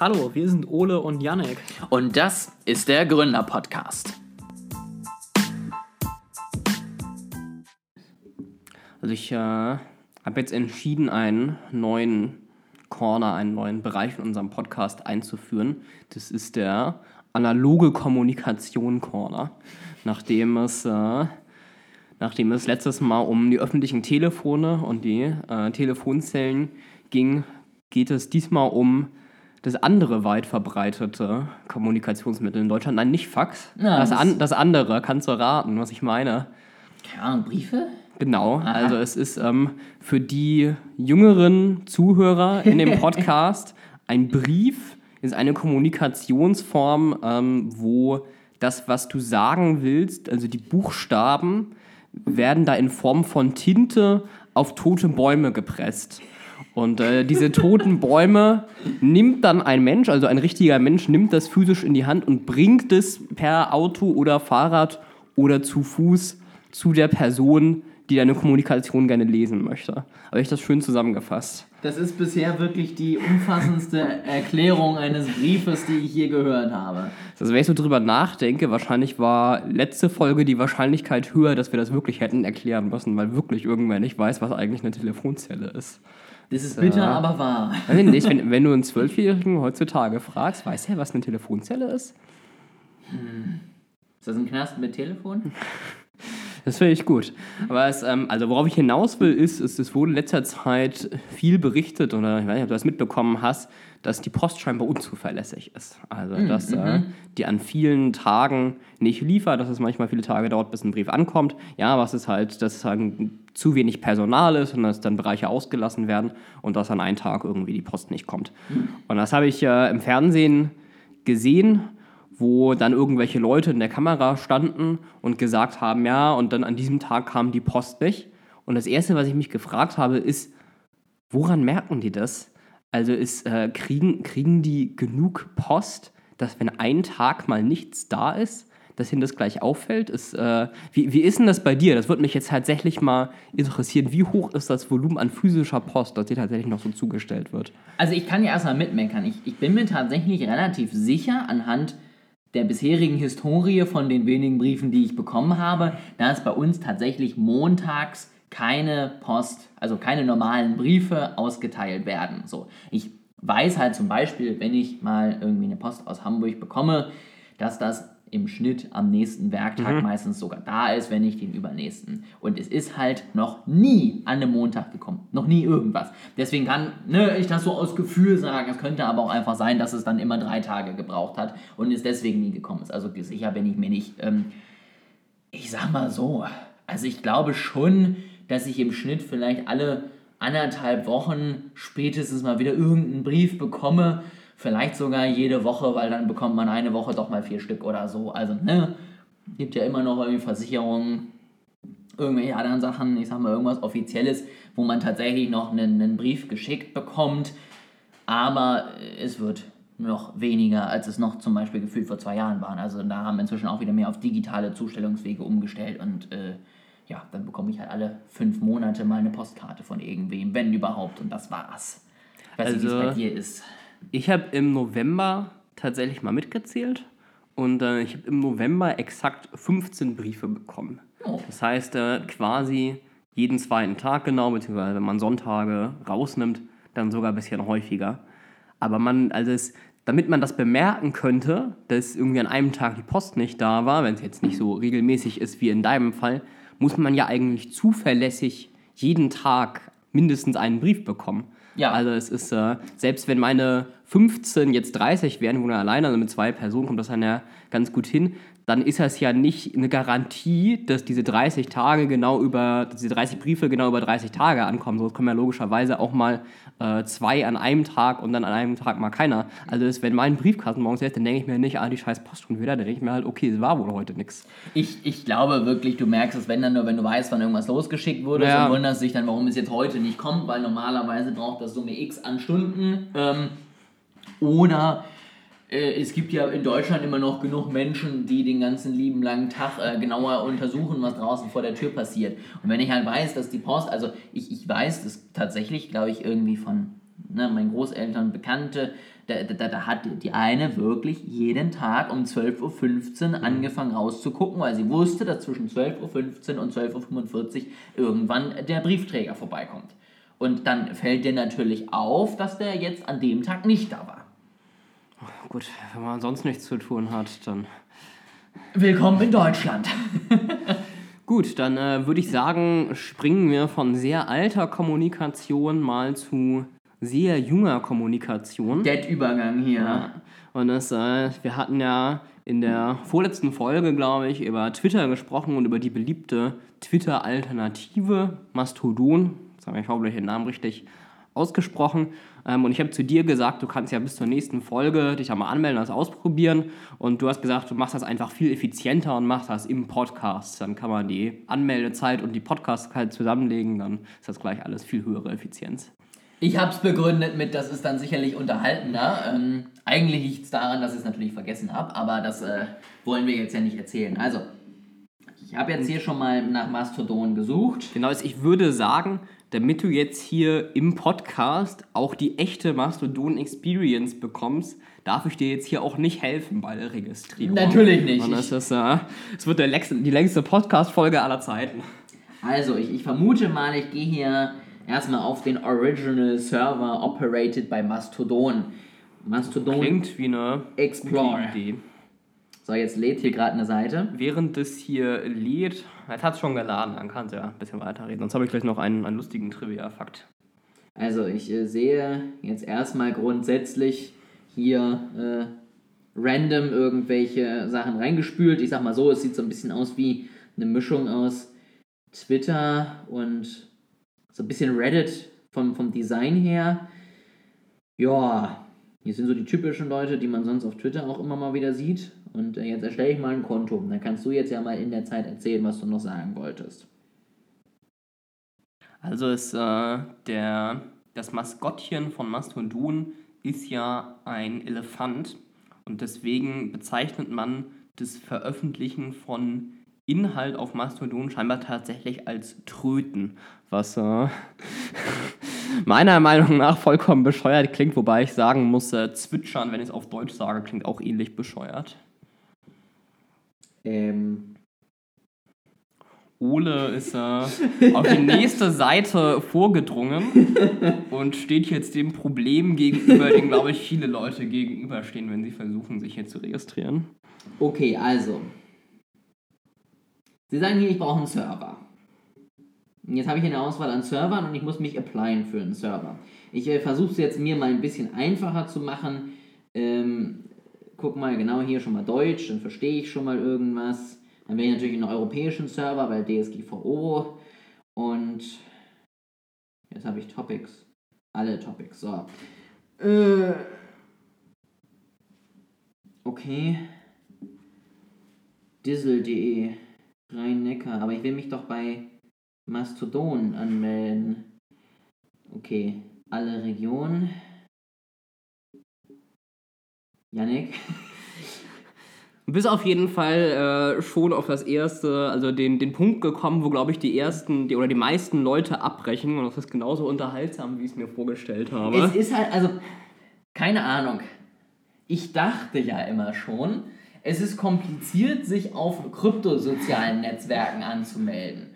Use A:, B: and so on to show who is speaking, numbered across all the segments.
A: Hallo, wir sind Ole und Janek.
B: Und das ist der Gründer-Podcast.
C: Also ich äh, habe jetzt entschieden, einen neuen Corner, einen neuen Bereich in unserem Podcast einzuführen. Das ist der analoge Kommunikation Corner, nachdem es, äh, nachdem es letztes Mal um die öffentlichen Telefone und die äh, Telefonzellen ging, geht es diesmal um das andere weit verbreitete Kommunikationsmittel in Deutschland. Nein, nicht Fax.
B: Ja,
C: das,
B: das-
C: an, das andere, kannst du raten, was ich meine.
B: Keine Ahnung, Briefe?
C: Genau, also es ist ähm, für die jüngeren Zuhörer in dem Podcast ein Brief, ist eine Kommunikationsform, ähm, wo das, was du sagen willst, also die Buchstaben, werden da in Form von Tinte auf tote Bäume gepresst. Und äh, diese toten Bäume nimmt dann ein Mensch, also ein richtiger Mensch, nimmt das physisch in die Hand und bringt es per Auto oder Fahrrad oder zu Fuß zu der Person, die deine Kommunikation gerne lesen möchte. Habe ich das schön zusammengefasst?
B: Das ist bisher wirklich die umfassendste Erklärung eines Briefes, die ich je gehört habe.
C: Also wenn ich so drüber nachdenke, wahrscheinlich war letzte Folge die Wahrscheinlichkeit höher, dass wir das wirklich hätten erklären müssen, weil wirklich irgendwer nicht weiß, was eigentlich eine Telefonzelle ist.
B: Das ist bitter, aber wahr.
C: Ich nicht, wenn, wenn du einen Zwölfjährigen heutzutage fragst, weiß er, was eine Telefonzelle ist?
B: Ist das ein Knast mit Telefon?
C: Das finde ich gut. Aber es, ähm, also worauf ich hinaus will, ist, ist, es wurde in letzter Zeit viel berichtet, oder ich weiß nicht, ob du das mitbekommen hast, dass die Post scheinbar unzuverlässig ist. Also, dass äh, die an vielen Tagen nicht liefert, dass es manchmal viele Tage dauert, bis ein Brief ankommt. Ja, was ist halt, dass es halt zu wenig Personal ist und dass dann Bereiche ausgelassen werden und dass an einem Tag irgendwie die Post nicht kommt. Und das habe ich äh, im Fernsehen gesehen wo dann irgendwelche Leute in der Kamera standen und gesagt haben, ja, und dann an diesem Tag kam die Post nicht. Und das Erste, was ich mich gefragt habe, ist, woran merken die das? Also ist, äh, kriegen, kriegen die genug Post, dass wenn ein Tag mal nichts da ist, dass ihnen das gleich auffällt? Ist, äh, wie, wie ist denn das bei dir? Das würde mich jetzt tatsächlich mal interessieren. Wie hoch ist das Volumen an physischer Post, das dir tatsächlich noch so zugestellt wird?
B: Also ich kann ja erstmal mitmeckern. Ich, ich bin mir tatsächlich relativ sicher anhand der bisherigen Historie von den wenigen Briefen, die ich bekommen habe, dass bei uns tatsächlich montags keine Post, also keine normalen Briefe ausgeteilt werden. So, ich weiß halt zum Beispiel, wenn ich mal irgendwie eine Post aus Hamburg bekomme, dass das im Schnitt am nächsten Werktag meistens sogar da ist, wenn nicht den übernächsten. Und es ist halt noch nie an einem Montag gekommen. Noch nie irgendwas. Deswegen kann ne, ich das so aus Gefühl sagen. Es könnte aber auch einfach sein, dass es dann immer drei Tage gebraucht hat und es deswegen nie gekommen ist. Also sicher bin ich mir nicht. Ähm, ich sag mal so. Also ich glaube schon, dass ich im Schnitt vielleicht alle anderthalb Wochen spätestens mal wieder irgendeinen Brief bekomme. Vielleicht sogar jede Woche, weil dann bekommt man eine Woche doch mal vier Stück oder so. Also, ne, gibt ja immer noch irgendwie Versicherungen, irgendwelche anderen Sachen, ich sag mal irgendwas Offizielles, wo man tatsächlich noch einen, einen Brief geschickt bekommt. Aber es wird noch weniger, als es noch zum Beispiel gefühlt vor zwei Jahren waren. Also da haben wir inzwischen auch wieder mehr auf digitale Zustellungswege umgestellt und äh, ja, dann bekomme ich halt alle fünf Monate mal eine Postkarte von irgendwem, wenn überhaupt. Und das war's. Ich weiß nicht, wie es
C: Also-
B: bei dir ist.
C: Ich habe im November tatsächlich mal mitgezählt und äh, ich habe im November exakt 15 Briefe bekommen.
B: Oh.
C: Das heißt äh, quasi jeden zweiten Tag genau, beziehungsweise wenn man Sonntage rausnimmt, dann sogar ein bisschen häufiger. Aber man, also es, damit man das bemerken könnte, dass irgendwie an einem Tag die Post nicht da war, wenn es jetzt nicht so regelmäßig ist wie in deinem Fall, muss man ja eigentlich zuverlässig jeden Tag mindestens einen Brief bekommen.
B: Ja.
C: Also es ist, äh, selbst wenn meine 15 jetzt 30 wären, wo er alleine, also mit zwei Personen kommt das dann ja ganz gut hin, dann ist das ja nicht eine Garantie, dass diese 30 Tage genau über, dass diese 30 Briefe genau über 30 Tage ankommen. So kommen ja logischerweise auch mal äh, zwei an einem Tag und dann an einem Tag mal keiner. Also das, wenn mein Briefkasten morgens ist, dann denke ich mir nicht, ah, die scheiß Post schon wieder, dann denke ich mir halt, okay, es war wohl heute nichts.
B: Ich, ich glaube wirklich, du merkst es, wenn dann nur, wenn du weißt, wann irgendwas losgeschickt wurde
C: Ja.
B: und wunderst dich dann, warum es jetzt heute nicht kommt, weil normalerweise braucht das Summe X an Stunden. Ähm, oder es gibt ja in Deutschland immer noch genug Menschen, die den ganzen lieben langen Tag äh, genauer untersuchen, was draußen vor der Tür passiert. Und wenn ich halt weiß, dass die Post, also ich, ich weiß das tatsächlich, glaube ich, irgendwie von ne, meine Großeltern, Bekannte, da, da, da hat die eine wirklich jeden Tag um 12.15 Uhr angefangen rauszugucken, weil sie wusste, dass zwischen 12.15 Uhr und 12.45 Uhr irgendwann der Briefträger vorbeikommt. Und dann fällt dir natürlich auf, dass der jetzt an dem Tag nicht da war.
C: Gut, wenn man sonst nichts zu tun hat, dann.
B: Willkommen in Deutschland.
C: Gut, dann äh, würde ich sagen, springen wir von sehr alter Kommunikation mal zu sehr junger Kommunikation.
B: Dead-Übergang hier.
C: Ja. Und das, äh, wir hatten ja in der vorletzten Folge, glaube ich, über Twitter gesprochen und über die beliebte Twitter-Alternative Mastodon. Jetzt habe ich hoffentlich den Namen richtig ausgesprochen. Ähm, und ich habe zu dir gesagt, du kannst ja bis zur nächsten Folge dich einmal anmelden und das ausprobieren. Und du hast gesagt, du machst das einfach viel effizienter und machst das im Podcast. Dann kann man die Anmeldezeit und die Podcast-Zeit zusammenlegen, dann ist das gleich alles viel höhere Effizienz.
B: Ich habe es begründet mit, das ist dann sicherlich unterhaltener. Ähm, eigentlich liegt es daran, dass ich es natürlich vergessen habe, aber das äh, wollen wir jetzt ja nicht erzählen. Also, ich habe jetzt hier schon mal nach Mastodon gesucht.
C: Genau, ich würde sagen, damit du jetzt hier im Podcast auch die echte Mastodon-Experience bekommst, darf ich dir jetzt hier auch nicht helfen bei der Registrierung.
B: Natürlich nicht.
C: Und das, ist, äh, das wird der längste, die längste Podcast-Folge aller Zeiten.
B: Also, ich, ich vermute mal, ich gehe hier erstmal auf den Original Server operated by Mastodon. Mastodon
C: Klingt wie eine
B: Explore.
C: gute Idee.
B: So, jetzt lädt hier gerade eine Seite.
C: Während das hier lädt, jetzt hat es schon geladen, dann kannst du ja ein bisschen weiterreden. Sonst habe ich gleich noch einen, einen lustigen Trivia-Fakt.
B: Also, ich äh, sehe jetzt erstmal grundsätzlich hier äh, random irgendwelche Sachen reingespült. Ich sag mal so, es sieht so ein bisschen aus wie eine Mischung aus Twitter und so ein bisschen Reddit vom, vom Design her. Ja, hier sind so die typischen Leute, die man sonst auf Twitter auch immer mal wieder sieht. Und äh, jetzt erstelle ich mal ein Konto. Dann kannst du jetzt ja mal in der Zeit erzählen, was du noch sagen wolltest.
C: Also ist äh, der, das Maskottchen von Mastodon ist ja ein Elefant und deswegen bezeichnet man das Veröffentlichen von Inhalt auf Mastodon scheinbar tatsächlich als Tröten, was äh, meiner Meinung nach vollkommen bescheuert klingt, wobei ich sagen muss, äh, zwitschern, wenn ich es auf Deutsch sage, klingt auch ähnlich bescheuert.
B: Ähm,
C: Ole ist äh, auf die nächste Seite vorgedrungen und steht jetzt dem Problem gegenüber, dem, glaube ich, viele Leute gegenüberstehen, wenn sie versuchen, sich hier zu registrieren.
B: okay, also. Sie sagen hier, ich brauche einen Server. Und Jetzt habe ich eine Auswahl an Servern und ich muss mich applyen für einen Server. Ich äh, versuche es jetzt mir mal ein bisschen einfacher zu machen. Ähm, guck mal genau hier schon mal Deutsch, dann verstehe ich schon mal irgendwas. Dann wäre ich natürlich einen europäischen Server, weil DSGVO. Und jetzt habe ich Topics. Alle Topics. So. Äh, okay. Dizzle.de. Rhein-Neckar. Aber ich will mich doch bei Mastodon anmelden. Okay. Alle Regionen. Yannick.
C: Du bist auf jeden Fall äh, schon auf das erste, also den, den Punkt gekommen, wo, glaube ich, die ersten die, oder die meisten Leute abbrechen und das ist genauso unterhaltsam, wie ich es mir vorgestellt habe.
B: Es ist halt, also, keine Ahnung. Ich dachte ja immer schon, es ist kompliziert, sich auf kryptosozialen Netzwerken anzumelden.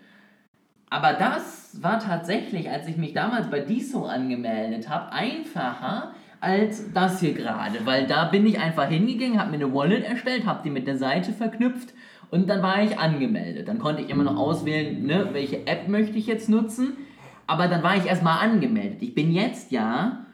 B: Aber das war tatsächlich, als ich mich damals bei DISO angemeldet habe, einfacher als das hier gerade. Weil da bin ich einfach hingegangen, habe mir eine Wallet erstellt, habe die mit der Seite verknüpft und dann war ich angemeldet. Dann konnte ich immer noch auswählen, ne, welche App möchte ich jetzt nutzen. Aber dann war ich erstmal angemeldet. Ich bin jetzt ja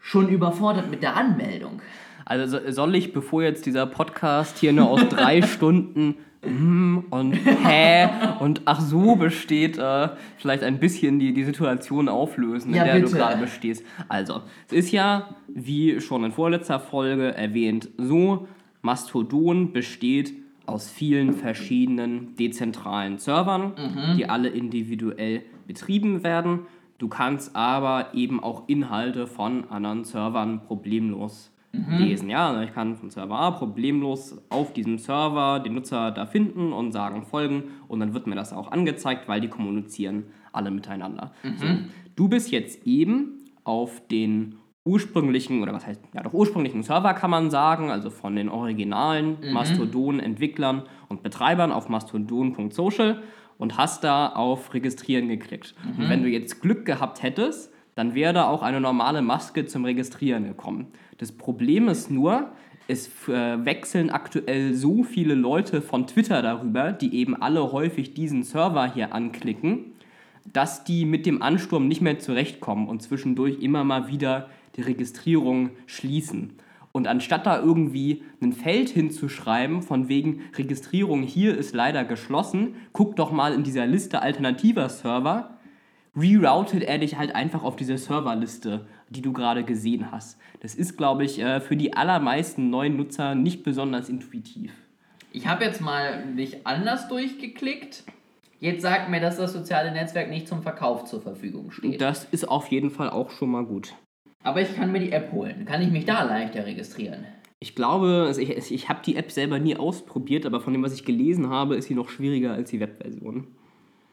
B: schon überfordert mit der Anmeldung.
C: Also so- soll ich, bevor jetzt dieser Podcast hier nur aus drei Stunden hm und hä und ach so besteht, äh, vielleicht ein bisschen die, die Situation auflösen, in
B: Ja,
C: der
B: bitte.
C: du gerade bestehst. Also, es ist ja, wie schon in vorletzter Folge erwähnt, so, Mastodon besteht aus vielen verschiedenen dezentralen Servern, die alle individuell betrieben werden. Du kannst aber eben auch Inhalte von anderen Servern problemlos lesen. Ja, also ich kann von Server A problemlos auf diesem Server den Nutzer da finden und sagen folgen und dann wird mir das auch angezeigt, weil die kommunizieren alle miteinander. So. Du bist jetzt eben auf den ursprünglichen, oder was heißt, ja doch ursprünglichen Server kann man sagen, also von den originalen Mastodon-Entwicklern und Betreibern auf mastodon.social und hast da auf Registrieren geklickt. Und wenn du jetzt Glück gehabt hättest, dann wäre da auch eine normale Maske zum Registrieren gekommen. Das Problem ist nur, es äh, wechseln aktuell so viele Leute von Twitter darüber, die eben alle häufig diesen Server hier anklicken, dass die mit dem Ansturm nicht mehr zurechtkommen und zwischendurch immer mal wieder die Registrierung schließen. Und anstatt da irgendwie ein Feld hinzuschreiben, von wegen Registrierung hier ist leider geschlossen, guck doch mal in dieser Liste alternativer Server, reroutet er dich halt einfach auf diese Serverliste, die du gerade gesehen hast. Das ist, glaube ich, äh, für die allermeisten neuen Nutzer nicht besonders intuitiv.
B: Ich habe jetzt mal mich anders durchgeklickt. Jetzt sagt mir, dass das soziale Netzwerk nicht zum Verkauf zur Verfügung steht.
C: Das ist auf jeden Fall auch schon mal gut.
B: Aber ich kann mir die App holen. Kann ich mich da leichter registrieren?
C: Ich glaube, also ich, ich habe die App selber nie ausprobiert, aber von dem, was ich gelesen habe, ist sie noch schwieriger als die Webversion.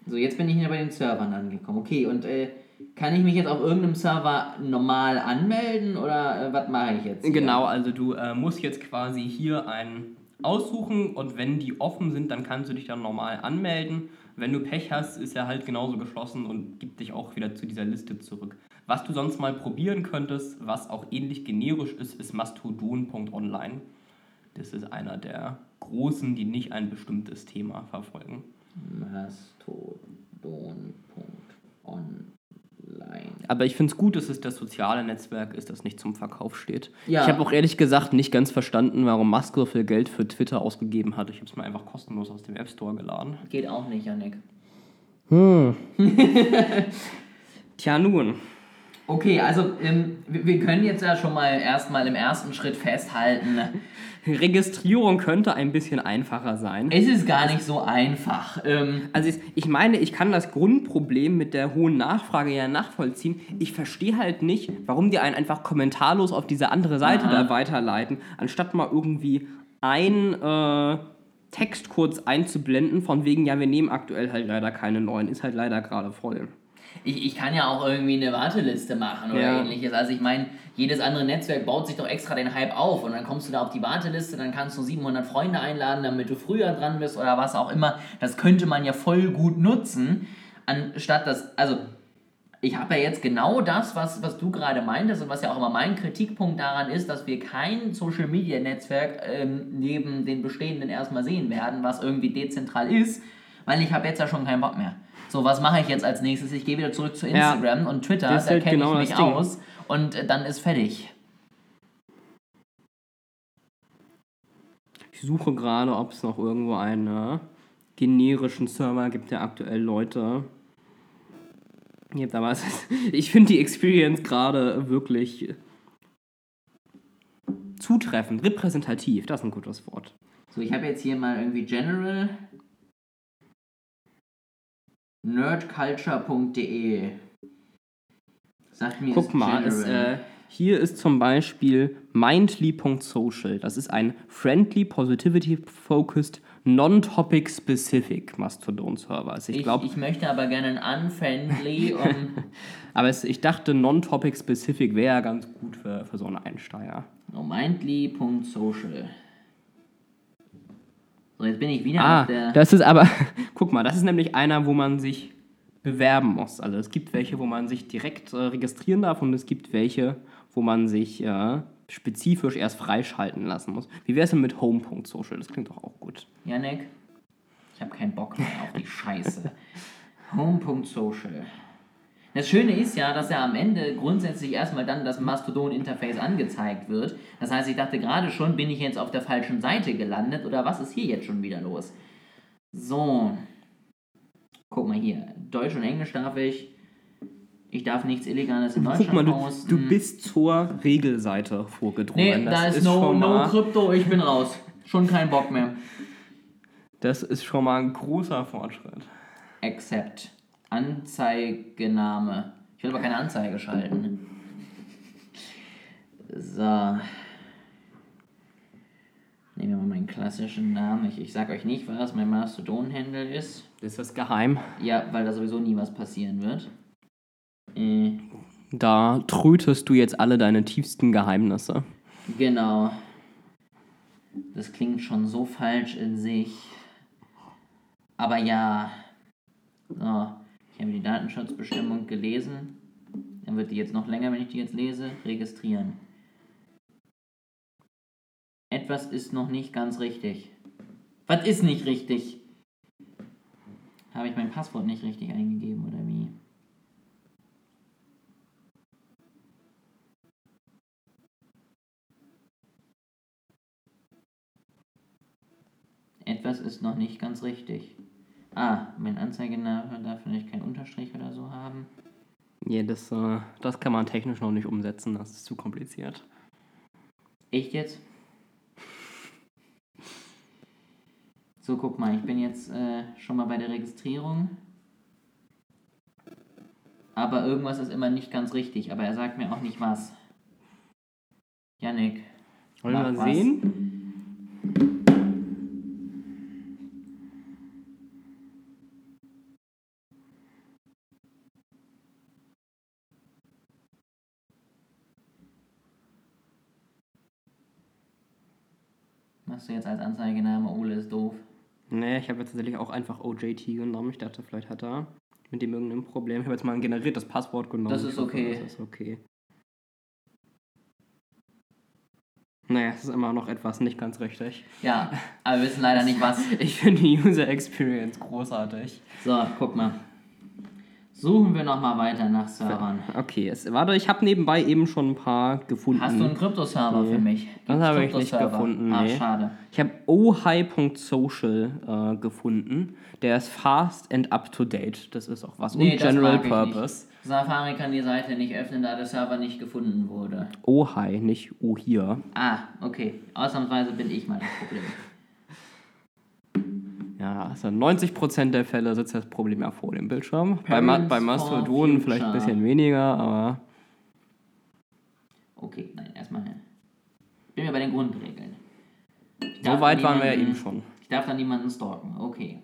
B: So, jetzt bin ich hier bei den Servern angekommen. Okay, und äh, kann ich mich jetzt auf irgendeinem Server normal anmelden oder äh, was mache ich jetzt? hier?
C: Genau, also du äh, musst jetzt quasi hier einen aussuchen und wenn die offen sind, dann kannst du dich dann normal anmelden. Wenn du Pech hast, ist er halt genauso geschlossen und gibt dich auch wieder zu dieser Liste zurück. Was du sonst mal probieren könntest, was auch ähnlich generisch ist, ist mastodon.online. Das ist einer der großen, die nicht ein bestimmtes Thema verfolgen.
B: Mastodon.online.
C: Aber ich finde es gut, dass es das soziale Netzwerk ist, das nicht zum Verkauf steht.
B: Ja.
C: Ich habe auch ehrlich gesagt nicht ganz verstanden, warum Musk so viel Geld für Twitter ausgegeben hat. Ich habe es mir einfach kostenlos aus dem App Store geladen.
B: Geht auch nicht, Janik.
C: Tja, nun.
B: Okay, also ähm, wir, können jetzt ja schon mal erstmal im ersten Schritt festhalten,
C: Registrierung könnte ein bisschen einfacher sein.
B: es ist gar nicht so einfach. Ähm,
C: Also ich, ich meine, ich kann das Grundproblem mit der hohen Nachfrage ja nachvollziehen. Ich verstehe halt nicht, warum die einen einfach kommentarlos auf diese andere Seite
B: Aha.
C: da weiterleiten, anstatt mal irgendwie ein äh, Text kurz einzublenden, von wegen, ja, wir nehmen aktuell halt leider keine neuen, ist halt leider gerade voll.
B: Ich, ich kann ja auch irgendwie eine Warteliste machen oder
C: Ja.
B: ähnliches. Also ich meine, jedes andere Netzwerk baut sich doch extra den Hype auf und dann kommst du da auf die Warteliste, dann kannst du 700 Freunde einladen, damit du früher dran bist oder was auch immer. Das könnte man ja voll gut nutzen, anstatt das, also ich habe ja jetzt genau das, was, was du gerade meintest und was ja auch immer mein Kritikpunkt daran ist, dass wir kein Social Media Netzwerk ähm, neben den bestehenden erstmal sehen werden, was irgendwie dezentral ist, weil ich habe jetzt ja schon keinen Bock mehr. So, was mache ich jetzt als nächstes? Ich gehe wieder zurück zu
C: Ja.
B: Instagram und Twitter,
C: Das
B: da
C: halt
B: kenne
C: genau
B: ich mich aus und äh, dann ist fertig.
C: Ich suche gerade, ob es noch irgendwo einen äh, generischen Server gibt, der aktuell Leute. Gibt, aber ist, ich finde die Experience gerade wirklich zutreffend, repräsentativ. Das ist ein gutes Wort.
B: So, ich habe jetzt hier mal irgendwie General nerdculture.de Sagt mir
C: Guck mal, es, äh, hier ist zum Beispiel mindly.social. Das ist ein friendly, positivity-focused, non-topic-specific Mastodon-Server. Also ich
B: ich,
C: glaube,
B: ich möchte aber gerne ein unfriendly um
C: aber es, ich dachte, non-topic-specific wäre ja ganz gut für, für so einen Einsteiger.
B: oh, mindly.social. So, jetzt bin ich wieder
C: Ah,
B: auf der.
C: das ist aber, guck mal, das ist nämlich einer, wo man sich bewerben muss. Also es gibt welche, wo man sich direkt äh, registrieren darf und es gibt welche, wo man sich äh, spezifisch erst freischalten lassen muss. Wie wäre es denn mit home.social? Das klingt doch auch gut.
B: Janik, ich habe keinen Bock mehr auf die Scheiße. Home.social. Das Schöne ist ja, dass ja am Ende grundsätzlich erstmal dann das Mastodon-Interface angezeigt wird. Das heißt, ich dachte gerade schon, bin ich jetzt auf der falschen Seite gelandet oder was ist hier jetzt schon wieder los? So. Guck mal hier. Deutsch und Englisch darf ich. Ich darf nichts Illegales in Deutschland
C: Guck mal, du,
B: posten.
C: du bist zur Regelseite vorgedrungen.
B: Nee, da ist, no,
C: schon
B: no
C: mal,
B: Krypto, ich bin raus. Schon kein Bock mehr.
C: Das ist schon mal ein großer Fortschritt.
B: Accept. Anzeigename. Ich will aber keine Anzeige schalten. So. Nehmen wir mal meinen klassischen Namen. Ich, ich sag euch nicht, was mein Mastodon-Handle ist.
C: Ist das geheim?
B: Ja, weil da sowieso nie was passieren wird. Äh,
C: Da trötest du jetzt alle deine tiefsten Geheimnisse.
B: Genau. Das klingt schon so falsch in sich. Aber ja. So, habe die Datenschutzbestimmung gelesen. Dann wird die jetzt noch länger, wenn ich die jetzt lese. Registrieren. Etwas ist noch nicht ganz richtig. Was ist nicht richtig? Habe ich mein Passwort nicht richtig eingegeben oder wie? Etwas ist noch nicht ganz richtig. Ah, mein Anzeigename darf vielleicht keinen Unterstrich oder so haben.
C: Ja, das, äh, das kann man technisch noch nicht umsetzen, das ist zu kompliziert.
B: Echt jetzt? So, guck mal, ich bin jetzt äh, schon mal bei der Registrierung. Aber irgendwas ist immer nicht ganz richtig, aber er sagt mir auch nicht was. Yannick.
C: Wollen wir mal
B: was. Machst du jetzt als Anzeigename Ole ist doof?
C: Nee, ich habe jetzt tatsächlich auch einfach OJT genommen. Ich dachte, vielleicht hat er mit dem irgendein Problem. Ich habe jetzt mal ein generiertes Passwort genommen.
B: Das ist
C: Ich hoffe,
B: okay.
C: Das ist okay. Naja, es ist immer noch etwas nicht ganz richtig.
B: Ja, aber wir wissen leider nicht was.
C: Ich finde die User Experience großartig.
B: So, guck mal. Suchen wir nochmal weiter nach Servern.
C: Okay, es, warte, ich habe nebenbei eben schon ein paar gefunden.
B: Hast du einen Kryptoserver
C: Nee.
B: für mich?
C: Das habe ich nicht gefunden,
B: Ah,
C: nee.
B: schade.
C: Ich habe ohi.social äh, gefunden. Der ist fast and up to date. Das ist auch was.
B: Nee,
C: Und General Purpose.
B: Safari kann die Seite nicht öffnen, da der Server nicht gefunden wurde.
C: Ohi, nicht Ohir.
B: Ah, okay. Ausnahmsweise bin ich mal das Problem.
C: Ja, also 90% der Fälle sitzt das Problem ja vor dem Bildschirm. Bei, Ma bei
B: for
C: Mastodon vielleicht ein bisschen weniger, aber
B: Okay, nein, erstmal. Ich bin mir bei den Grundregeln.
C: So weit waren wir ja eben schon.
B: Ich darf dann niemanden stalken. Okay.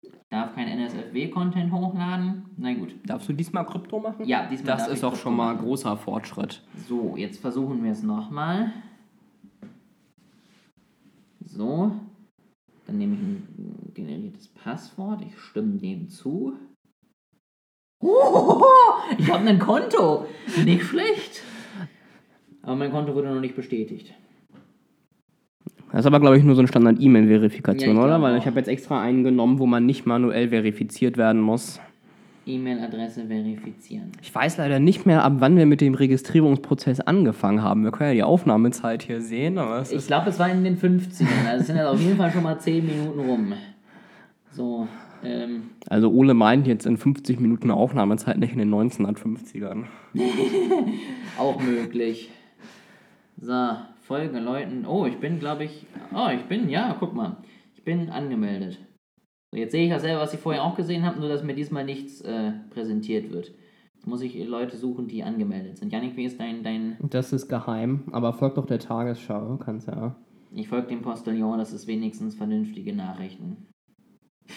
B: Ich darf kein NSFW-Content hochladen. Na gut.
C: Darfst du diesmal Krypto machen?
B: Ja, diesmal
C: Das ist auch
B: Krypto
C: schon mal
B: machen.
C: großer Fortschritt.
B: So, jetzt versuchen wir es nochmal. So. Dann nehme ich ein generiertes Passwort. Ich stimme dem zu. Oh, ich habe ein Konto. Nicht schlecht. Aber mein Konto wurde noch nicht bestätigt.
C: Das ist aber, glaube ich, nur so eine Standard-E-Mail-Verifikation,
B: Ja,
C: oder? Weil ich habe jetzt extra einen genommen, wo man nicht manuell verifiziert werden muss.
B: E-Mail-Adresse verifizieren.
C: Ich weiß leider nicht mehr, ab wann wir mit dem Registrierungsprozess angefangen haben. Wir können ja die Aufnahmezeit hier sehen,
B: Ich glaube, es war in den 50ern. Also es sind jetzt auf jeden Fall schon mal 10 Minuten rum. So, ähm,
C: Also Ole meint jetzt in 50 Minuten Aufnahmezeit, nicht in den 1950ern.
B: auch möglich. So, folge Leuten. Oh, ich bin, glaube ich. Oh, ich bin, ja, guck mal. Ich bin angemeldet. So, jetzt sehe ich dasselbe, was ich vorher auch gesehen habe, nur dass mir diesmal nichts äh, präsentiert wird. Jetzt muss ich Leute suchen, die angemeldet sind. Janik, wie ist dein, dein.
C: Das ist geheim, aber folgt doch der Tagesschau, kannst ja.
B: Ich folge dem Postillon, das ist wenigstens vernünftige Nachrichten.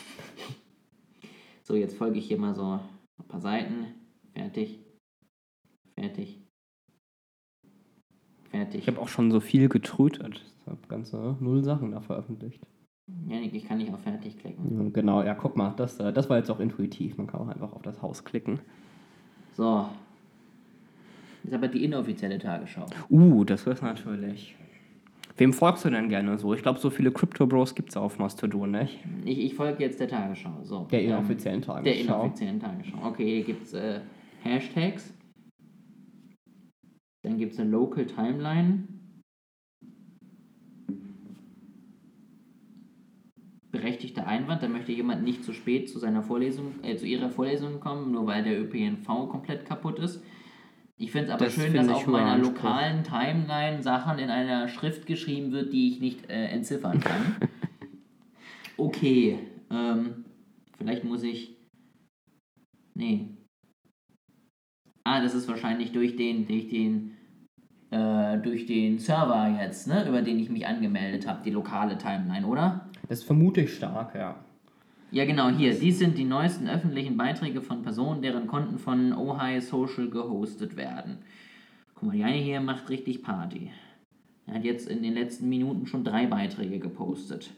B: So, jetzt folge ich hier mal so ein paar Seiten. Fertig. Fertig. Fertig.
C: Ich habe auch schon so viel getrötet. Ich habe ganze null Sachen da veröffentlicht.
B: Janik, ich kann nicht auf Fertig klicken.
C: Genau, ja, guck mal, das, äh, das war jetzt auch intuitiv. Man kann auch einfach auf das Haus klicken.
B: So. Jetzt aber die inoffizielle Tagesschau.
C: Uh, das ist natürlich. Wem folgst du denn gerne so? Ich glaube, so viele Crypto Bros gibt es auf Mastodon, nicht?
B: Ich, ich folge jetzt der Tagesschau. So.
C: Der
B: ähm,
C: inoffiziellen
B: Der
C: Tagesschau.
B: inoffiziellen Tagesschau. Okay, hier gibt es äh, Hashtags. Dann gibt es eine Local Timeline. Berechtigter Einwand, da möchte jemand nicht zu spät zu seiner Vorlesung, äh, zu ihrer Vorlesung kommen, nur weil der ÖPNV komplett kaputt ist. Ich finde es aber
C: Das
B: schön, dass auf meiner lokalen Timeline Sachen in einer Schrift geschrieben wird, die ich nicht äh, entziffern kann. okay, ähm, vielleicht muss ich Nee. Ah, das ist wahrscheinlich durch den, durch den, äh, durch den Server jetzt, ne, über den ich mich angemeldet habe, die lokale Timeline, oder?
C: Das vermute ich stark, ja.
B: Ja, genau, hier. Dies sind die neuesten öffentlichen Beiträge von Personen, deren Konten von Ohio Social gehostet werden. Guck mal, die eine hier macht richtig Party. Er hat jetzt in den letzten Minuten schon drei Beiträge gepostet.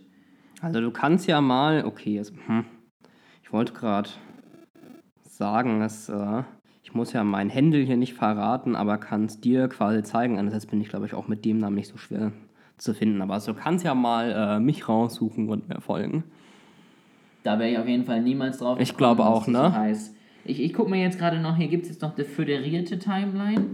C: Also du kannst ja mal, okay, jetzt, hm, ich wollte gerade sagen, dass äh, ich muss ja mein Händel hier nicht verraten, aber kann es dir quasi zeigen. Andererseits bin ich, glaube ich, auch mit dem Namen nicht so schwer zu finden. Aber also, du kannst ja mal äh, mich raussuchen und mir folgen.
B: Da wäre ich auf jeden Fall niemals drauf.
C: Ich glaube auch, ne?
B: Heißt. Ich, ich gucke mir jetzt gerade noch, hier gibt es jetzt noch die föderierte Timeline.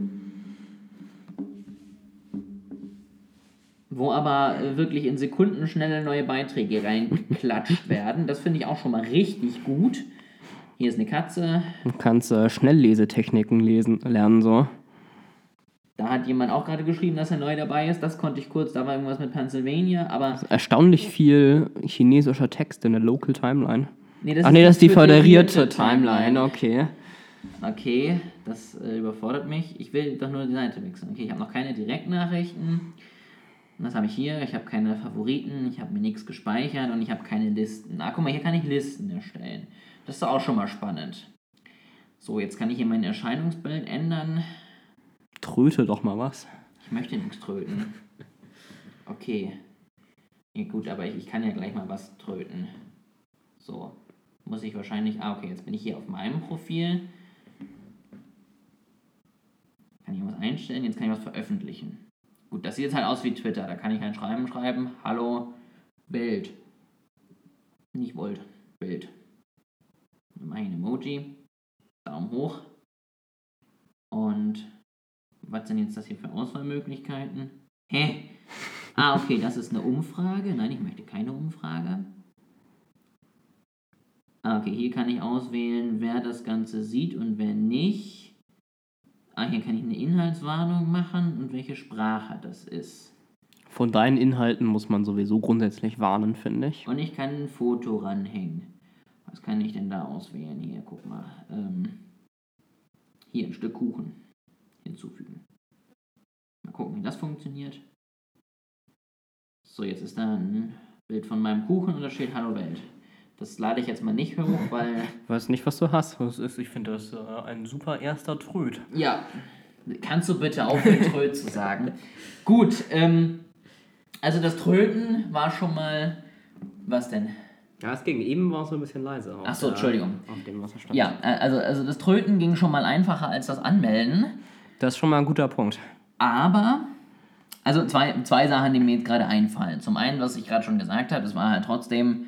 B: Wo aber äh, wirklich in Sekunden schnelle neue Beiträge reingeklatscht werden. Das finde ich auch schon mal richtig gut. Hier ist eine Katze.
C: Du kannst äh, Schnelllesetechniken lesen, lernen so.
B: Da hat jemand auch gerade geschrieben, dass er neu dabei ist. Das konnte ich kurz. Da war irgendwas mit Pennsylvania. Aber
C: Erstaunlich viel chinesischer Text in der Local Timeline.
B: nee, das
C: Ach nee, das ist die
B: föderierte
C: föderierte Timeline, okay.
B: Okay, das äh, überfordert mich. Ich will doch nur die Seite wechseln. Okay, ich habe noch keine Direktnachrichten. Was habe ich hier? Ich habe keine Favoriten, ich habe mir nichts gespeichert und ich habe keine Listen. Ah, guck mal, hier kann ich Listen erstellen. Das ist auch schon mal spannend. So, jetzt kann ich hier mein Erscheinungsbild ändern.
C: Tröte doch mal was.
B: Ich möchte nichts tröten. Okay. Ja, gut, aber ich, ich kann ja gleich mal was tröten. So. Muss ich wahrscheinlich. Ah, okay, jetzt bin ich hier auf meinem Profil. Kann ich was einstellen? Jetzt kann ich was veröffentlichen. Gut, das sieht jetzt halt aus wie Twitter. Da kann ich ein Schreiben schreiben. Hallo, Bild. Nicht Volt, Bild. Dann mache ich ein Emoji. Daumen hoch. Und was sind jetzt das hier für Auswahlmöglichkeiten? Hä? Ah, okay, das ist eine Umfrage. Nein, ich möchte keine Umfrage. Ah, okay, hier kann ich auswählen, wer das Ganze sieht und wer nicht. Ah, hier kann ich eine Inhaltswarnung machen und welche Sprache das ist.
C: Von deinen Inhalten muss man sowieso grundsätzlich warnen, finde ich.
B: Und ich kann ein Foto ranhängen. Was kann ich denn da auswählen? Hier, guck mal. Ähm, hier ein Stück Kuchen hinzufügen. Mal gucken, wie das funktioniert. So, jetzt ist da ein Bild von meinem Kuchen und da steht Hallo Welt. Das lade ich jetzt mal nicht hoch, weil.
C: Ich weiß nicht, was du hast. Das ist, ich finde das äh, ein super erster Tröd.
B: Ja, kannst du bitte aufhören, Tröd zu sagen? Gut, ähm, also das Tröten war schon mal. Was denn?
C: Ja, es ging eben war es so ein bisschen leise. auf
B: Ach so,
C: der-
B: Entschuldigung.
C: Auf dem Wasserstand.
B: Ja, äh, also, also das Tröten ging schon mal einfacher als das Anmelden.
C: Das ist schon mal ein guter Punkt.
B: Aber, also zwei, zwei Sachen, die mir jetzt gerade einfallen. Zum einen, was ich gerade schon gesagt habe, es war halt trotzdem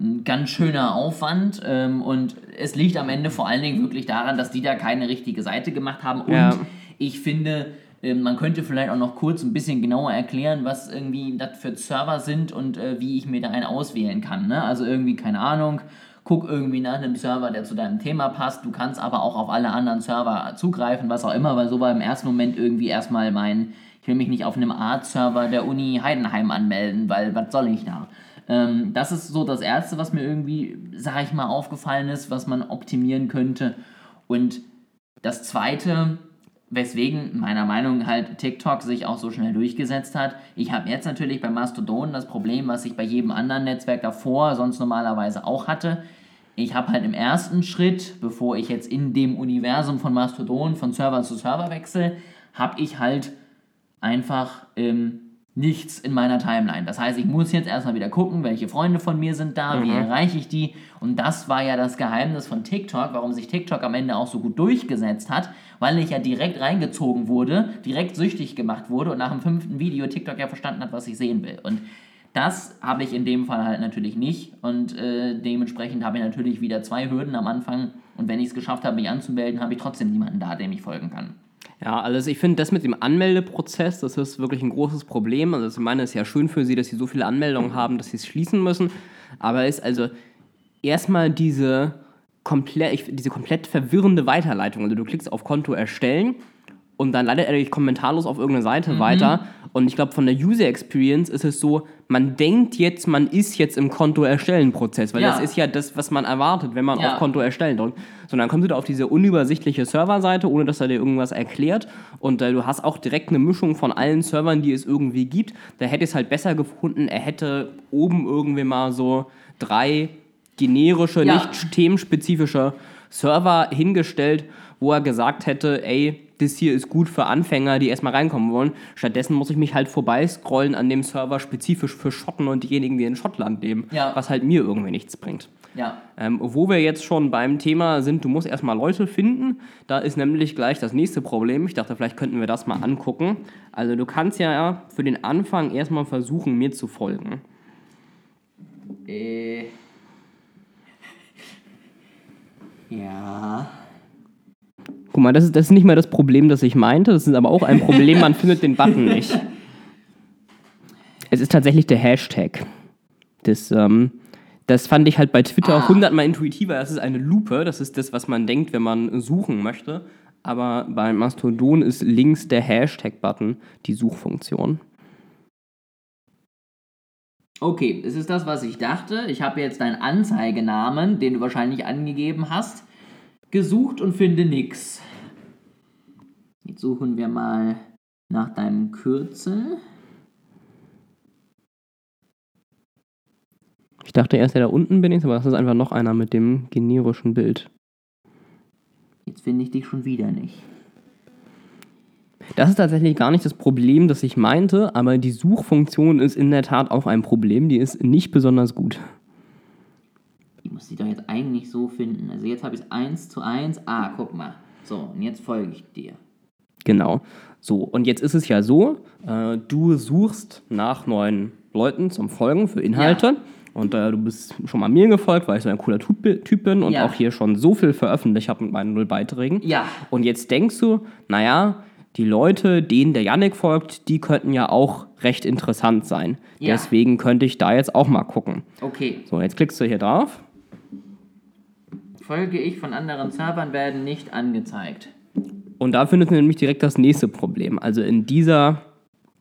B: ein ganz schöner Aufwand ähm, und es liegt am Ende vor allen Dingen wirklich daran, dass die da keine richtige Seite gemacht haben und
C: Ja.
B: ich finde, ähm, man könnte vielleicht auch noch kurz ein bisschen genauer erklären, was irgendwie das für Server sind und äh, wie ich mir da einen auswählen kann. Ne? Also irgendwie, keine Ahnung, guck irgendwie nach einem Server, der zu deinem Thema passt. Du kannst aber auch auf alle anderen Server zugreifen, was auch immer, weil so war im ersten Moment irgendwie erstmal mein, ich will mich nicht auf einem Art-Server der Uni Heidenheim anmelden, weil was soll ich da? Ähm, das ist so das Erste, was mir irgendwie, sag ich mal, aufgefallen ist, was man optimieren könnte. Und das Zweite, weswegen meiner Meinung nach halt TikTok sich auch so schnell durchgesetzt hat. Ich habe jetzt natürlich bei Mastodon das Problem, was ich bei jedem anderen Netzwerk davor sonst normalerweise auch hatte. Ich habe halt im ersten Schritt, bevor ich jetzt in dem Universum von Mastodon von Server zu Server wechsle, habe ich halt einfach ähm, nichts in meiner Timeline. Das heißt, ich muss jetzt erstmal wieder gucken, welche Freunde von mir sind da, wie erreiche ich die. Und das war ja das Geheimnis von TikTok, warum sich TikTok am Ende auch so gut durchgesetzt hat, weil ich ja direkt reingezogen wurde, direkt süchtig gemacht wurde und nach dem fünften Video TikTok ja verstanden hat, was ich sehen will. Und das habe ich in dem Fall halt natürlich nicht und äh, dementsprechend habe ich natürlich wieder zwei Hürden am Anfang und wenn ich es geschafft habe, mich anzumelden, habe ich trotzdem niemanden da, dem ich folgen kann.
C: Ja, also ich finde das mit dem Anmeldeprozess, das ist wirklich ein großes Problem. Also ich meine, es ist ja schön für sie, dass sie so viele Anmeldungen haben, dass sie es schließen müssen. Aber es ist also erstmal diese komplett, diese komplett verwirrende Weiterleitung. Also du klickst auf Konto erstellen und dann leitet er dich kommentarlos auf irgendeine Seite weiter. Und ich glaube, von der User Experience ist es so, man denkt jetzt, man ist jetzt im Konto erstellen Prozess, weil
B: Ja.
C: das ist ja das, was man erwartet, wenn man
B: Ja.
C: auf Konto erstellen drückt. Sondern dann kommst du da auf diese unübersichtliche Serverseite, ohne dass er dir irgendwas erklärt. Und äh, du hast auch direkt eine Mischung von allen Servern, die es irgendwie gibt. Da hätte ich es halt besser gefunden, er hätte oben irgendwie mal so drei generische,
B: Ja.
C: nicht themenspezifische Server hingestellt, wo er gesagt hätte, ey, das hier ist gut für Anfänger, die erstmal reinkommen wollen. Stattdessen muss ich mich halt vorbeiscrollen an dem Server spezifisch für Schotten und diejenigen, die in Schottland leben,
B: Ja.
C: was halt mir irgendwie nichts bringt.
B: Ja.
C: Ähm, wo wir jetzt schon beim Thema sind, du musst erstmal Leute finden. Da ist nämlich gleich das nächste Problem. Ich dachte, vielleicht könnten wir das mal angucken. Also du kannst ja für den Anfang erstmal versuchen, mir zu folgen.
B: Äh. Ja.
C: Guck mal, das ist, das ist nicht mehr das Problem, das ich meinte. Das ist aber auch ein Problem, man findet den Button nicht. Es ist tatsächlich der Hashtag. Das, ähm, das fand ich halt bei Twitter
B: Ah.
C: hundertmal intuitiver. Das ist eine Lupe. Das ist das, was man denkt, wenn man suchen möchte. Aber bei Mastodon ist links der Hashtag-Button die Suchfunktion.
B: Okay, es ist das, was ich dachte. Ich habe jetzt deinen Anzeigenamen, den du wahrscheinlich angegeben hast, gesucht und finde nix. Jetzt suchen wir mal nach deinem Kürzel.
C: Ich dachte erst, der da unten bin ich, aber das ist einfach noch einer mit dem generischen Bild.
B: Jetzt finde ich dich schon wieder nicht.
C: Das ist tatsächlich gar nicht das Problem, das ich meinte, aber die Suchfunktion ist in der Tat auch ein Problem. Die ist nicht besonders gut.
B: Muss die doch jetzt eigentlich so finden. Also jetzt habe ich es 1 zu 1. Ah, guck mal. So, und jetzt folge ich dir.
C: Genau. So, und jetzt ist es ja so, äh, du suchst nach neuen Leuten zum Folgen für Inhalte. Und äh, du bist schon mal mir gefolgt, weil ich so ein cooler Typ Typ bin und
B: Ja.
C: auch hier schon so viel veröffentlicht habe mit meinen null Beiträgen.
B: Ja.
C: Und jetzt denkst du, naja, die Leute, denen der Yannick folgt, die könnten ja auch recht interessant sein.
B: Ja.
C: Deswegen könnte ich da jetzt auch mal gucken.
B: Okay.
C: So, jetzt klickst du hier drauf.
B: Folge ich von anderen Servern werden nicht angezeigt.
C: Und da findest du nämlich direkt das nächste Problem. Also in dieser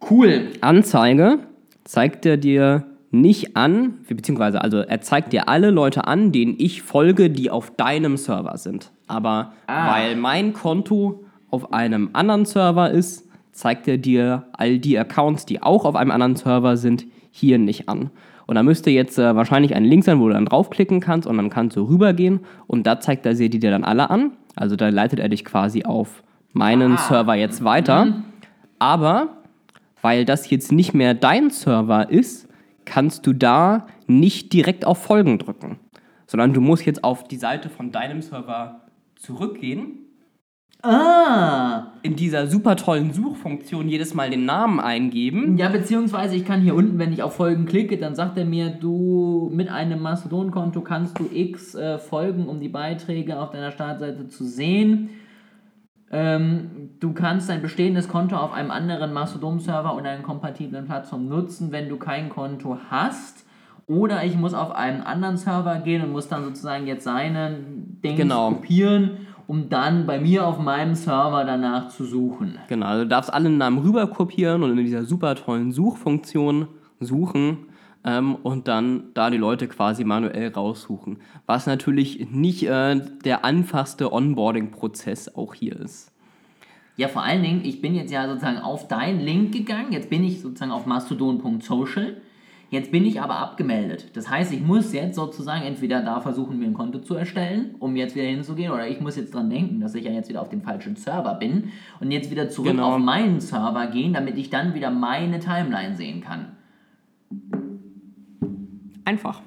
B: Cool.
C: Anzeige zeigt er dir nicht an, beziehungsweise also er zeigt dir alle Leute an, denen ich folge, die auf deinem Server sind. Aber
B: Ah.
C: weil mein Konto auf einem anderen Server ist, zeigt er dir all die Accounts, die auch auf einem anderen Server sind, hier nicht an. Und da müsste jetzt äh, wahrscheinlich ein Link sein, wo du dann draufklicken kannst und dann kannst du rübergehen und da zeigt er dir dann alle an. Also da leitet er dich quasi auf meinen
B: Ah.
C: Server jetzt weiter. Aber weil das jetzt nicht mehr dein Server ist, kannst du da nicht direkt auf Folgen drücken, sondern du musst jetzt auf die Seite von deinem Server zurückgehen,
B: Ah.
C: in dieser super tollen Suchfunktion jedes Mal den Namen eingeben.
B: Ja, beziehungsweise ich kann hier unten, wenn ich auf Folgen klicke, dann sagt er mir, du mit einem Mastodon-Konto kannst du X äh, folgen, um die Beiträge auf deiner Startseite zu sehen. Ähm, du kannst dein bestehendes Konto auf einem anderen Mastodon-Server oder einer kompatiblen Plattform nutzen, wenn du kein Konto hast. Oder ich muss auf einen anderen Server gehen und muss dann sozusagen jetzt seinen Ding
C: Genau.
B: kopieren, um dann bei mir auf meinem Server danach zu suchen.
C: Genau, also du darfst alle Namen rüber kopieren und in dieser super tollen Suchfunktion suchen ähm, und dann da die Leute quasi manuell raussuchen. Was natürlich nicht äh, der einfachste Onboarding-Prozess auch hier ist.
B: Ja, vor allen Dingen, ich bin jetzt ja sozusagen auf deinen Link gegangen. Jetzt bin ich sozusagen auf mastodon.social. Jetzt bin ich aber abgemeldet. Das heißt, ich muss jetzt sozusagen entweder da versuchen, mir ein Konto zu erstellen, um jetzt wieder hinzugehen, oder ich muss jetzt dran denken, dass ich ja jetzt wieder auf dem falschen Server bin und jetzt wieder zurück
C: Genau.
B: auf meinen Server gehen, damit ich dann wieder meine Timeline sehen kann.
C: Einfach.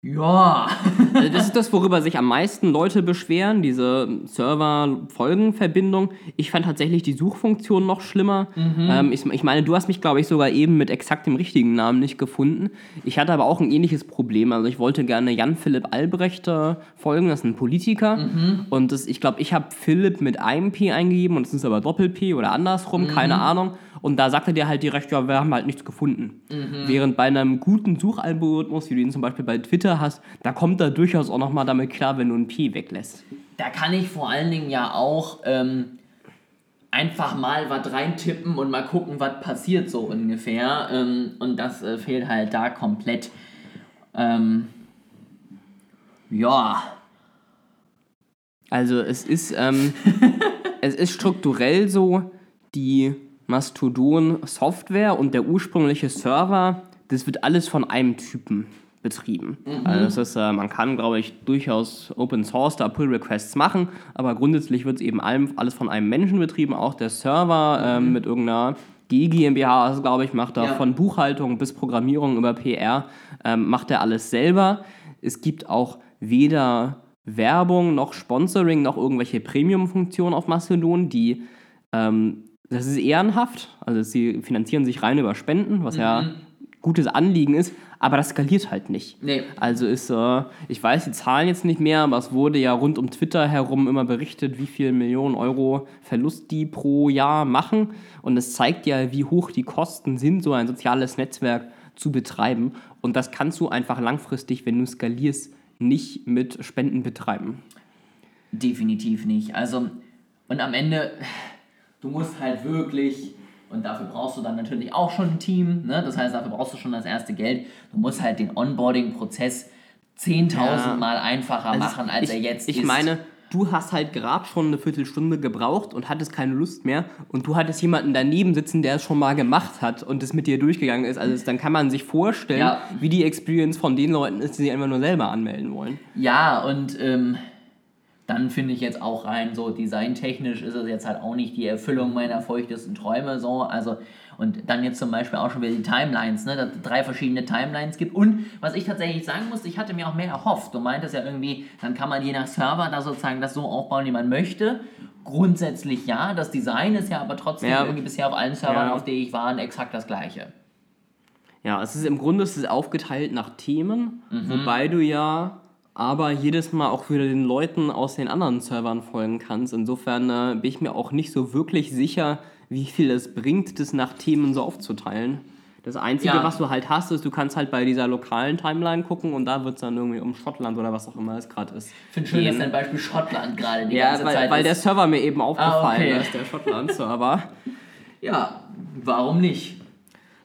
B: Ja.
C: Also das ist das, worüber sich am meisten Leute beschweren, diese Server-Folgenverbindung. Ich fand tatsächlich die Suchfunktion noch schlimmer. Ähm, ich, ich meine, du hast mich, glaube ich, sogar eben mit exakt dem richtigen Namen nicht gefunden. Ich hatte aber auch ein ähnliches Problem. Also ich wollte gerne Jan-Philipp Albrecht äh, folgen, das ist ein Politiker. Und das, ich glaube, ich habe Philipp mit einem P eingegeben und es ist aber Doppel-P oder andersrum, keine Ahnung. Und da sagte der halt direkt, ja, wir haben halt nichts gefunden. Während bei einem guten Suchalgorithmus, wie du ihn zum Beispiel bei Twitter hast, da kommt er durchaus auch nochmal damit klar, wenn du ein P weglässt.
B: Da kann ich vor allen Dingen ja auch ähm, einfach mal was reintippen und mal gucken, was passiert so ungefähr. Ähm, und das äh, fehlt halt da komplett. Ähm, ja.
C: Also es ist, ähm, es ist strukturell so, die Mastodon-Software und der ursprüngliche Server das wird alles von einem Typen betrieben. Also das ist, äh, man kann, glaube ich, durchaus Open Source da Pull Requests machen, aber grundsätzlich wird es eben allem, alles von einem Menschen betrieben, auch der Server ähm, mit irgendeiner die GmbH, also, glaube ich, macht da
B: Ja.
C: von Buchhaltung bis Programmierung über PR, ähm, macht er alles selber. Es gibt auch weder Werbung noch Sponsoring noch irgendwelche Premium-Funktionen auf Mastodon, die ähm, das ist ehrenhaft, also sie finanzieren sich rein über Spenden, was ja gutes Anliegen ist, aber das skaliert halt nicht.
B: Nee.
C: Also ist, äh, ich weiß die Zahlen jetzt nicht mehr, aber es wurde ja rund um Twitter herum immer berichtet, wie viel Millionen Euro Verlust die pro Jahr machen. Und es zeigt ja, wie hoch die Kosten sind, so ein soziales Netzwerk zu betreiben. Und das kannst du einfach langfristig, wenn du skalierst, nicht mit Spenden betreiben.
B: Definitiv nicht. Also, und am Ende, du musst halt wirklich, und dafür brauchst du dann natürlich auch schon ein Team, ne? das heißt, dafür brauchst du schon das erste Geld, du musst halt den Onboarding-Prozess 10.000
C: Ja.
B: Mal einfacher machen, als
C: ich,
B: er jetzt
C: ich
B: ist.
C: meine, du hast halt gerade schon eine Viertelstunde gebraucht und hattest keine Lust mehr und du hattest jemanden daneben sitzen, der es schon mal gemacht hat und es mit dir durchgegangen ist. Also dann kann man sich vorstellen,
B: Ja.
C: wie die Experience von den Leuten ist, die sich einfach nur selber anmelden wollen.
B: Ja, und ähm, dann finde ich jetzt auch rein, so designtechnisch ist es jetzt halt auch nicht die Erfüllung meiner feuchtesten Träume so. Also, und dann jetzt zum Beispiel auch schon wieder die Timelines, ne, dass es drei verschiedene Timelines gibt. Und was ich tatsächlich sagen muss, ich hatte mir auch mehr erhofft. Du meintest ja irgendwie, dann kann man je nach Server da sozusagen das so aufbauen, wie man möchte. Grundsätzlich ja, das Design ist ja aber trotzdem
C: Ja.
B: irgendwie bisher auf allen Servern,
C: Ja.
B: auf denen ich war, exakt das gleiche.
C: Ja, es ist im Grunde es ist aufgeteilt nach Themen,
B: Mhm.
C: wobei du ja aber jedes Mal auch wieder den Leuten aus den anderen Servern folgen kannst. Insofern äh, bin ich mir auch nicht so wirklich sicher, wie viel es bringt, das nach Themen so aufzuteilen. Das Einzige,
B: Ja.
C: was du halt hast, ist, du kannst halt bei dieser lokalen Timeline gucken und da wird es dann irgendwie um Schottland oder was auch immer es gerade ist.
B: Ich finde schön, dass dein Beispiel Schottland gerade die
C: Ja,
B: ganze
C: weil,
B: Zeit
C: weil der. Server mir eben aufgefallen
B: okay.
C: ist, der Schottland-Server.
B: Ja, warum nicht?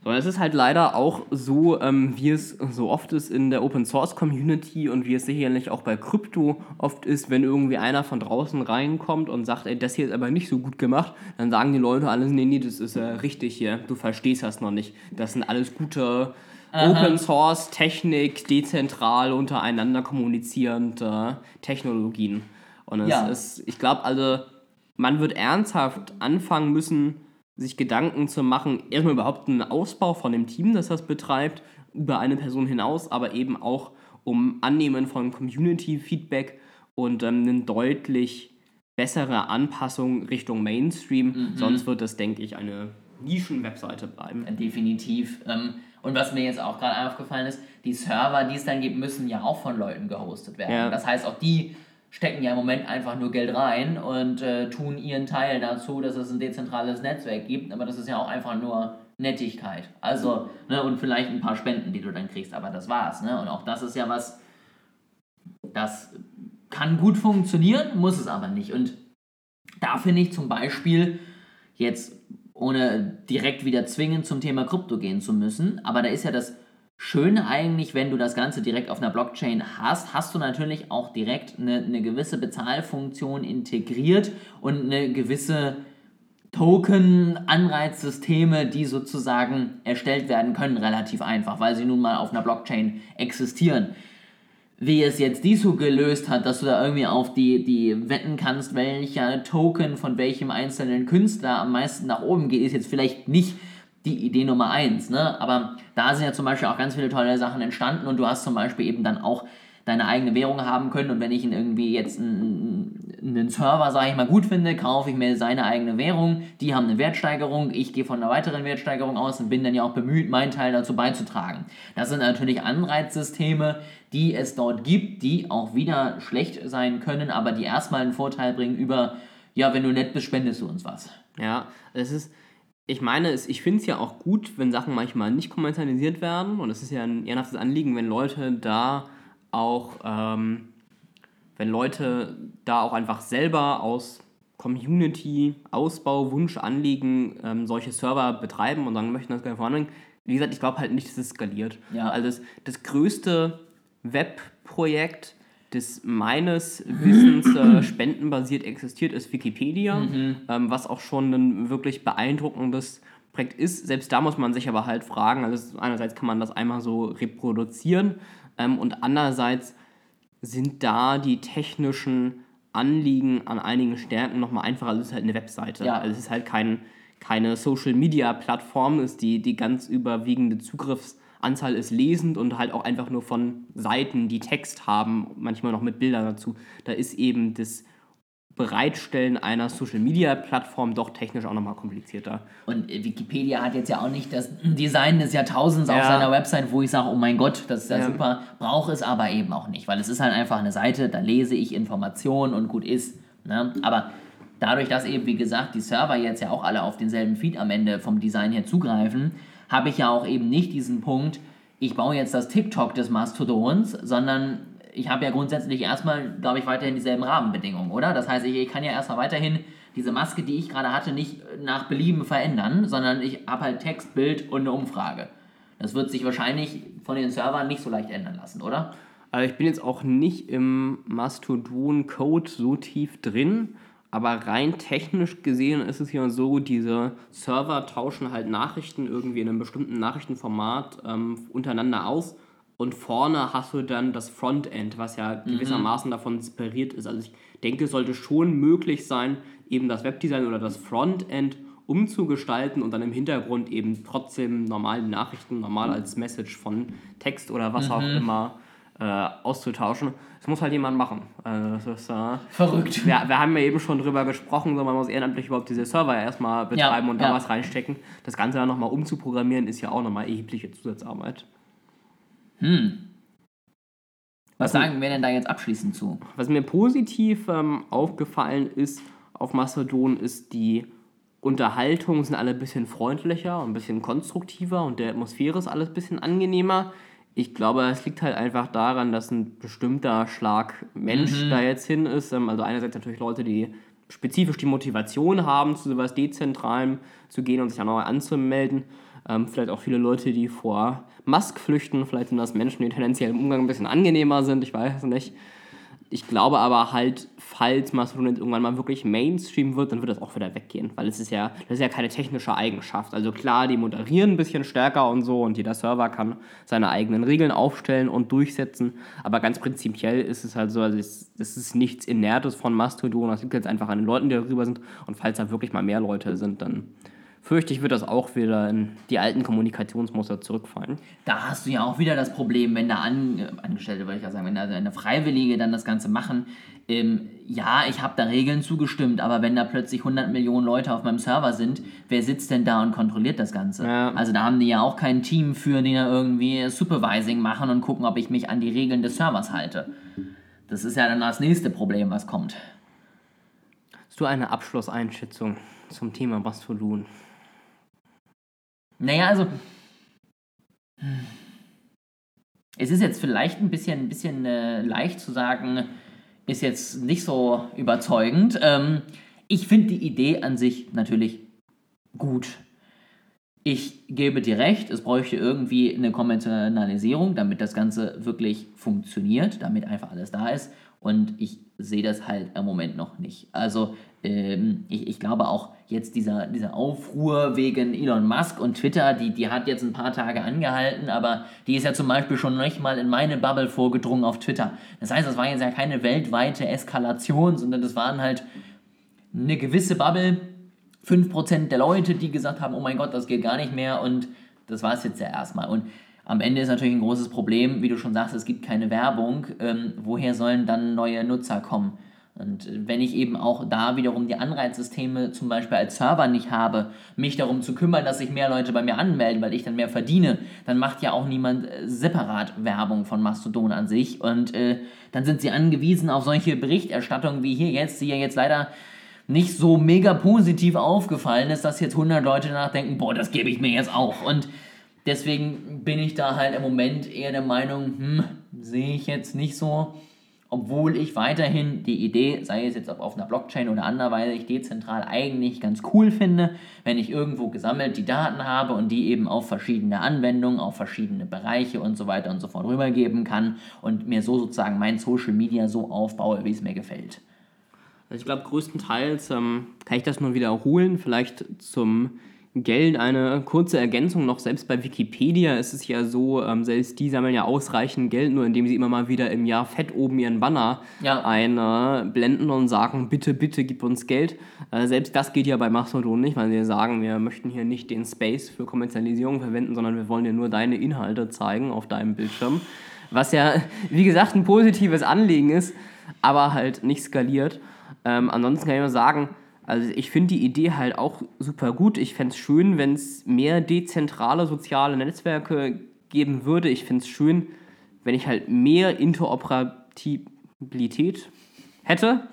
C: Sondern es ist halt leider auch so, ähm, wie es so oft ist in der Open Source Community und wie es sicherlich auch bei Krypto oft ist, wenn irgendwie einer von draußen reinkommt und sagt, ey, das hier ist aber nicht so gut gemacht, dann sagen die Leute alles, nee, nee, das ist äh, richtig hier, du verstehst das noch nicht. Das sind alles gute Open Source Technik, dezentral untereinander kommunizierende Technologien. Und es
B: Ja.
C: ist, ich glaube, also man wird ernsthaft anfangen müssen, sich Gedanken zu machen, erstmal überhaupt einen Ausbau von dem Team, das das betreibt, über eine Person hinaus, aber eben auch um Annehmen von Community-Feedback und ähm, eine deutlich bessere Anpassung Richtung Mainstream. Sonst wird das, denke ich, eine Nischen-Webseite bleiben.
B: Definitiv. Ähm, und was mir jetzt auch gerade aufgefallen ist, die Server, die es dann gibt, müssen ja auch von Leuten gehostet werden.
C: Ja.
B: Das heißt, auch die stecken ja im Moment einfach nur Geld rein und äh, tun ihren Teil dazu, dass es ein dezentrales Netzwerk gibt. Aber das ist ja auch einfach nur Nettigkeit. Also, ne, und vielleicht ein paar Spenden, die du dann kriegst, aber das war's. Ne? Und auch das ist ja was, das kann gut funktionieren, muss es aber nicht. Und da finde ich zum Beispiel jetzt ohne direkt wieder zwingend zum Thema Krypto gehen zu müssen, aber da ist ja das Schöne eigentlich, wenn du das Ganze direkt auf einer Blockchain hast, hast du natürlich auch direkt eine, eine gewisse Bezahlfunktion integriert und eine gewisse Token-Anreizsysteme, die sozusagen erstellt werden können, relativ einfach, weil sie nun mal auf einer Blockchain existieren. Wie es jetzt die so gelöst hat, dass du da irgendwie auf die, die wetten kannst, welcher Token von welchem einzelnen Künstler am meisten nach oben geht, ist jetzt vielleicht nicht die Idee Nummer eins, ne? Aber da sind ja zum Beispiel auch ganz viele tolle Sachen entstanden und du hast zum Beispiel eben dann auch deine eigene Währung haben können und wenn ich ihn irgendwie jetzt einen, einen Server, sage ich mal, gut finde, kaufe ich mir seine eigene Währung, die haben eine Wertsteigerung, ich gehe von einer weiteren Wertsteigerung aus und bin dann ja auch bemüht, meinen Teil dazu beizutragen. Das sind natürlich Anreizsysteme, die es dort gibt, die auch wieder schlecht sein können, aber die erstmal einen Vorteil bringen über, ja, wenn du nett bist, spendest du uns was.
C: Ja, es ist, ich meine, es, ich finde es ja auch gut, wenn Sachen manchmal nicht kommerzialisiert werden. Und es ist ja ein ehrenhaftes Anliegen, wenn Leute da auch, ähm, wenn Leute da auch einfach selber aus Community, Ausbau, Wunsch, Anliegen ähm, solche Server betreiben und sagen, möchten das gerne voranbringen. Wie gesagt, ich glaube halt nicht, dass es skaliert.
B: Ja.
C: Also das, das größte Webprojekt, das meines Wissens äh, spendenbasiert existiert, ist Wikipedia, ähm, was auch schon ein wirklich beeindruckendes Projekt ist. Selbst da muss man sich aber halt fragen, also einerseits kann man das einmal so reproduzieren ähm, und andererseits sind da die technischen Anliegen an einigen Stärken nochmal einfacher. Also es ist halt eine Webseite.
B: Ja.
C: Also es ist halt kein, keine Social-Media-Plattform, ist die, die ganz überwiegende Zugriffsanzahl ist lesend und halt auch einfach nur von Seiten, die Text haben, manchmal noch mit Bildern dazu. Da ist eben das Bereitstellen einer Social-Media-Plattform doch technisch auch nochmal komplizierter.
B: Und äh, Wikipedia hat jetzt ja auch nicht das Design des Jahrtausends auf
C: Ja.
B: seiner Website, wo ich sage, oh mein Gott, das ist ja,
C: Ja.
B: super, brauche es aber eben auch nicht, weil es ist halt einfach eine Seite, da lese ich Informationen und gut ist. Ne? Aber dadurch, dass eben, wie gesagt, die Server jetzt ja auch alle auf denselben Feed am Ende vom Design her zugreifen, habe ich ja auch eben nicht diesen Punkt, ich baue jetzt das TikTok des Mastodons, sondern ich habe ja grundsätzlich erstmal, glaube ich, weiterhin dieselben Rahmenbedingungen, oder? Das heißt, ich, ich kann ja erstmal weiterhin diese Maske, die ich gerade hatte, nicht nach Belieben verändern, sondern ich habe halt Text, Bild und eine Umfrage. Das wird sich wahrscheinlich von den Servern nicht so leicht ändern lassen, oder?
C: Also ich bin jetzt auch nicht im Mastodon-Code so tief drin, aber rein technisch gesehen ist es ja so, diese Server tauschen halt Nachrichten irgendwie in einem bestimmten Nachrichtenformat ähm, untereinander aus. Und vorne hast du dann das Frontend, was ja gewissermaßen davon separiert ist. Also ich denke, es sollte schon möglich sein, eben das Webdesign oder das Frontend umzugestalten und dann im Hintergrund eben trotzdem normal die Nachrichten normal als Message von Text oder was auch immer äh, auszutauschen. Das muss halt jemand machen. Also das ist, äh,
B: Verrückt.
C: wir, wir haben ja eben schon drüber gesprochen, so man muss ehrenamtlich überhaupt diese Server erstmal betreiben
B: Ja,
C: und da
B: ja.
C: was reinstecken. Das Ganze dann nochmal umzuprogrammieren, ist ja auch nochmal erhebliche Zusatzarbeit.
B: Was sagen wir denn da jetzt abschließend zu?
C: Was mir positiv ähm, aufgefallen ist auf Mastodon, ist die Unterhaltung sind alle ein bisschen freundlicher, ein bisschen konstruktiver und der Atmosphäre ist alles ein bisschen angenehmer. Ich glaube, es liegt halt einfach daran, dass ein bestimmter Schlag Mensch da jetzt hin ist. Ähm, Also einerseits natürlich Leute, die spezifisch die Motivation haben, zu sowas Dezentralem zu gehen und sich auch neu anzumelden. Ähm, vielleicht auch viele Leute, die vor Musk flüchten. Vielleicht sind das Menschen, die tendenziell im Umgang ein bisschen angenehmer sind. Ich weiß es nicht. Ich glaube aber halt, falls Mastodon irgendwann mal wirklich Mainstream wird, dann wird das auch wieder weggehen, weil es ist ja, das ist ja keine technische Eigenschaft. Also klar, die moderieren ein bisschen stärker und so und jeder Server kann seine eigenen Regeln aufstellen und durchsetzen, aber ganz prinzipiell ist es halt so, also es ist nichts Inertes von Mastodon, das liegt jetzt einfach an den Leuten, die darüber sind und falls da wirklich mal mehr Leute sind, dann fürchte ich, wird das auch wieder in die alten Kommunikationsmuster zurückfallen.
B: Da hast du ja auch wieder das Problem, wenn da an, äh, Angestellte, würde ich ja sagen, wenn da eine Freiwillige dann das Ganze machen. Ähm, ja, ich habe da Regeln zugestimmt, aber wenn da plötzlich 100 Millionen Leute auf meinem Server sind, wer sitzt denn da und kontrolliert das Ganze?
C: Ja.
B: Also da haben die ja auch kein Team für, die da irgendwie Supervising machen und gucken, ob ich mich an die Regeln des Servers halte. Das ist ja dann das nächste Problem, was kommt.
C: Hast du eine Abschlusseinschätzung zum Thema Mastodon?
B: Naja, also. Es ist jetzt vielleicht ein bisschen, ein bisschen äh, leicht zu sagen, ist jetzt nicht so überzeugend. Ähm, ich finde die Idee an sich natürlich gut. Ich gebe dir recht, es bräuchte irgendwie eine Konventionalisierung, damit das Ganze wirklich funktioniert, damit einfach alles da ist. Und ich sehe das halt im Moment noch nicht. Also ähm, ich, ich glaube auch jetzt dieser, dieser Aufruhr wegen Elon Musk und Twitter, die, die hat jetzt ein paar Tage angehalten, aber die ist ja zum Beispiel schon nicht mal in meine Bubble vorgedrungen auf Twitter. Das heißt, das war jetzt ja keine weltweite Eskalation, sondern das waren halt eine gewisse Bubble, 5% der Leute, die gesagt haben, oh mein Gott, das geht gar nicht mehr und das war es jetzt ja erstmal. Und am Ende ist natürlich ein großes Problem, wie du schon sagst, es gibt keine Werbung. Ähm, woher sollen dann neue Nutzer kommen? Und äh, wenn ich eben auch da wiederum die Anreizsysteme zum Beispiel als Server nicht habe, mich darum zu kümmern, dass sich mehr Leute bei mir anmelden, weil ich dann mehr verdiene, dann macht ja auch niemand äh, separat Werbung von Mastodon an sich. Und äh, dann sind sie angewiesen auf solche Berichterstattungen wie hier jetzt, die ja jetzt leider nicht so mega positiv aufgefallen ist, dass jetzt 100 Leute nachdenken, boah, das gebe ich mir jetzt auch. Und deswegen bin ich da halt im Moment eher der Meinung, hm, sehe ich jetzt nicht so. Obwohl ich weiterhin die Idee, sei es jetzt auf einer Blockchain oder anderweitig dezentral, eigentlich ganz cool finde, wenn ich irgendwo gesammelt die Daten habe und die eben auf verschiedene Anwendungen, auf verschiedene Bereiche und so weiter und so fort rübergeben kann und mir so sozusagen mein Social Media so aufbaue, wie es mir gefällt.
C: Also ich glaube, größtenteils ähm, kann ich das nur wiederholen, vielleicht zum Geld eine kurze Ergänzung noch. Selbst bei Wikipedia ist es ja so, ähm, selbst die sammeln ja ausreichend Geld, nur indem sie immer mal wieder im Jahr fett oben ihren Banner
B: Ja.
C: einblenden und sagen, bitte, bitte gib uns Geld. Äh, selbst das geht ja bei Mastodon nicht, weil sie sagen, wir möchten hier nicht den Space für Kommerzialisierung verwenden, sondern wir wollen dir nur deine Inhalte zeigen auf deinem Bildschirm. Was ja, wie gesagt, ein positives Anliegen ist, aber halt nicht skaliert. Ähm, ansonsten kann ich nur sagen, also ich finde die Idee halt auch super gut. Ich fände es schön, wenn es mehr dezentrale soziale Netzwerke geben würde. Ich finde es schön, wenn ich halt mehr Interoperabilität hätte.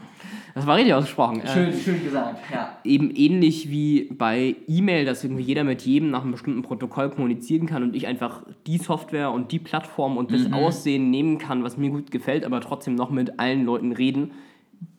C: Das war richtig ausgesprochen. Äh,
B: Schön, schön gesagt, ja.
C: eben ähnlich wie bei E-Mail, dass irgendwie jeder mit jedem nach einem bestimmten Protokoll kommunizieren kann und ich einfach die Software und die Plattform und das Aussehen nehmen kann, was mir gut gefällt, aber trotzdem noch mit allen Leuten reden.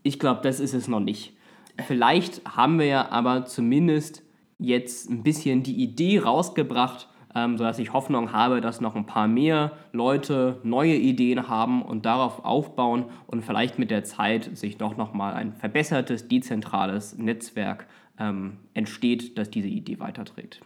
C: Ich glaube, das ist es noch nicht. Vielleicht haben wir ja aber zumindest jetzt ein bisschen die Idee rausgebracht, ähm, sodass ich Hoffnung habe, dass noch ein paar mehr Leute neue Ideen haben und darauf aufbauen und vielleicht mit der Zeit sich doch nochmal ein verbessertes, dezentrales Netzwerk ähm, entsteht, das diese Idee weiterträgt.